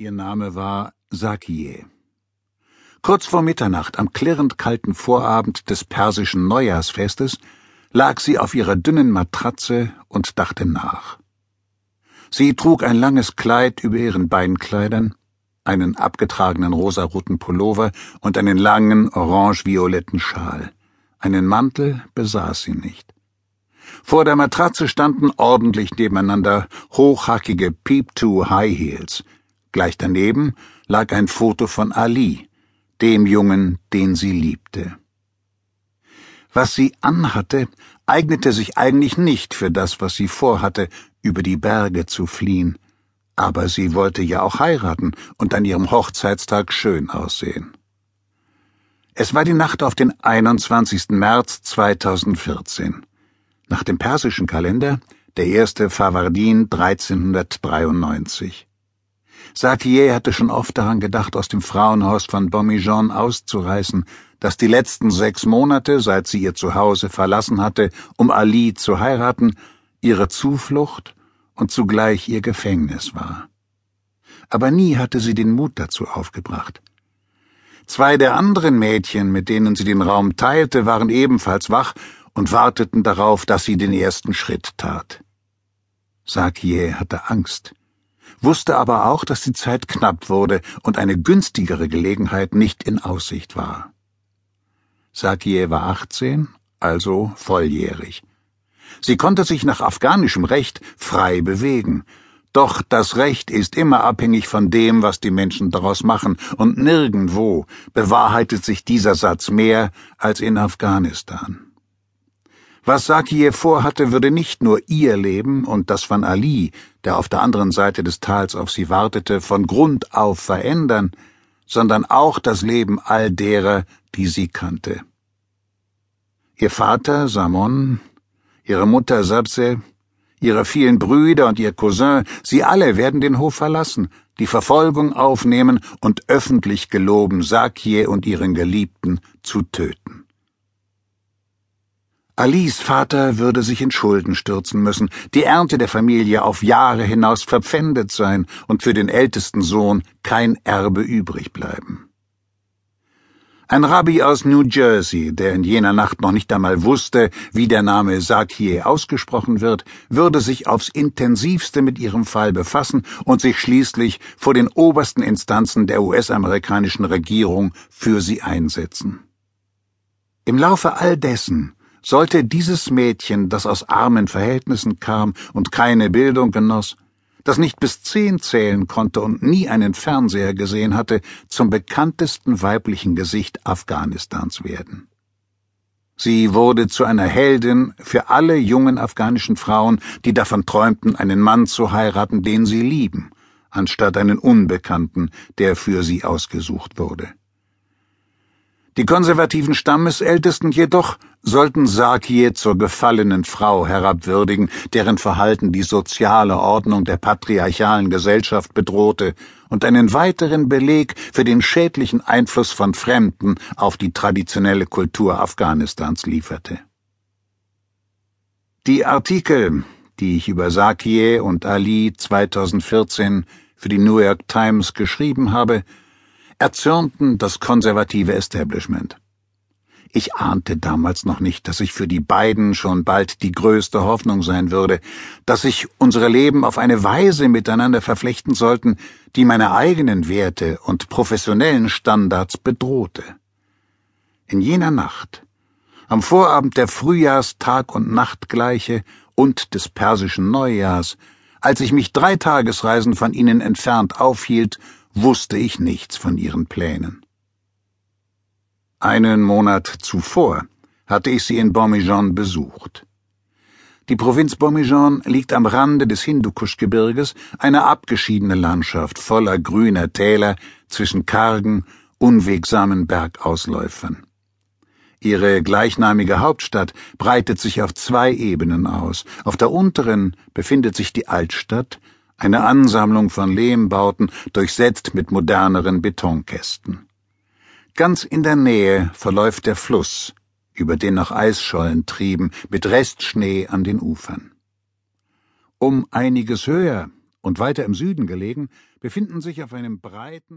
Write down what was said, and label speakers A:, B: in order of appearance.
A: Ihr Name war Sakie. Kurz vor Mitternacht, am klirrend kalten Vorabend des persischen Neujahrsfestes, lag sie auf ihrer dünnen Matratze und dachte nach. Sie trug ein langes Kleid über ihren Beinkleidern, einen abgetragenen rosaroten Pullover und einen langen orange-violetten Schal. Einen Mantel besaß sie nicht. Vor der Matratze standen ordentlich nebeneinander hochhackige Peep-to High Heels, Gleich daneben lag ein Foto von Ali, dem Jungen, den sie liebte. Was sie anhatte, eignete sich eigentlich nicht für das, was sie vorhatte, über die Berge zu fliehen, aber sie wollte ja auch heiraten und an ihrem Hochzeitstag schön aussehen. Es war die Nacht auf den 21. März 2014. Nach dem persischen Kalender der erste Favardin 1393. Satie hatte schon oft daran gedacht, aus dem Frauenhaus von Bomijon auszureißen, das die letzten sechs Monate, seit sie ihr Zuhause verlassen hatte, um Ali zu heiraten, ihre Zuflucht und zugleich ihr Gefängnis war. Aber nie hatte sie den Mut dazu aufgebracht. Zwei der anderen Mädchen, mit denen sie den Raum teilte, waren ebenfalls wach und warteten darauf, dass sie den ersten Schritt tat. Sakie hatte Angst wusste aber auch, dass die Zeit knapp wurde und eine günstigere Gelegenheit nicht in Aussicht war. Sakie war 18, also volljährig. Sie konnte sich nach afghanischem Recht frei bewegen, doch das Recht ist immer abhängig von dem, was die Menschen daraus machen, und nirgendwo bewahrheitet sich dieser Satz mehr als in Afghanistan. Was Sakie vorhatte, würde nicht nur ihr Leben und das von Ali, der auf der anderen Seite des Tals auf sie wartete, von Grund auf verändern, sondern auch das Leben all derer, die sie kannte. Ihr Vater Samon, ihre Mutter Sabse, ihre vielen Brüder und ihr Cousin, sie alle werden den Hof verlassen, die Verfolgung aufnehmen und öffentlich geloben, Sakie und ihren Geliebten zu töten. Alis Vater würde sich in Schulden stürzen müssen, die Ernte der Familie auf Jahre hinaus verpfändet sein und für den ältesten Sohn kein Erbe übrig bleiben. Ein Rabbi aus New Jersey, der in jener Nacht noch nicht einmal wusste, wie der Name Sakie ausgesprochen wird, würde sich aufs intensivste mit ihrem Fall befassen und sich schließlich vor den obersten Instanzen der US-amerikanischen Regierung für sie einsetzen. Im Laufe all dessen sollte dieses Mädchen, das aus armen Verhältnissen kam und keine Bildung genoss, das nicht bis zehn zählen konnte und nie einen Fernseher gesehen hatte, zum bekanntesten weiblichen Gesicht Afghanistans werden. Sie wurde zu einer Heldin für alle jungen afghanischen Frauen, die davon träumten, einen Mann zu heiraten, den sie lieben, anstatt einen Unbekannten, der für sie ausgesucht wurde. Die konservativen Stammesältesten jedoch sollten Sakie zur gefallenen Frau herabwürdigen, deren Verhalten die soziale Ordnung der patriarchalen Gesellschaft bedrohte und einen weiteren Beleg für den schädlichen Einfluss von Fremden auf die traditionelle Kultur Afghanistans lieferte. Die Artikel, die ich über Sakie und Ali 2014 für die New York Times geschrieben habe, erzürnten das konservative Establishment. Ich ahnte damals noch nicht, dass ich für die beiden schon bald die größte Hoffnung sein würde, dass sich unsere Leben auf eine Weise miteinander verflechten sollten, die meine eigenen Werte und professionellen Standards bedrohte. In jener Nacht, am Vorabend der Frühjahrstag und Nachtgleiche und des persischen Neujahrs, als ich mich drei Tagesreisen von ihnen entfernt aufhielt wusste ich nichts von ihren Plänen. Einen Monat zuvor hatte ich sie in Bormijon besucht. Die Provinz Bormijon liegt am Rande des Hindukuschgebirges, eine abgeschiedene Landschaft voller grüner Täler zwischen kargen, unwegsamen Bergausläufern. Ihre gleichnamige Hauptstadt breitet sich auf zwei Ebenen aus. Auf der unteren befindet sich die Altstadt, eine Ansammlung von Lehmbauten, durchsetzt mit moderneren Betonkästen. Ganz in der Nähe verläuft der Fluss, über den noch Eisschollen trieben, mit Restschnee an den Ufern. Um einiges höher und weiter im Süden gelegen, befinden sich auf einem breiten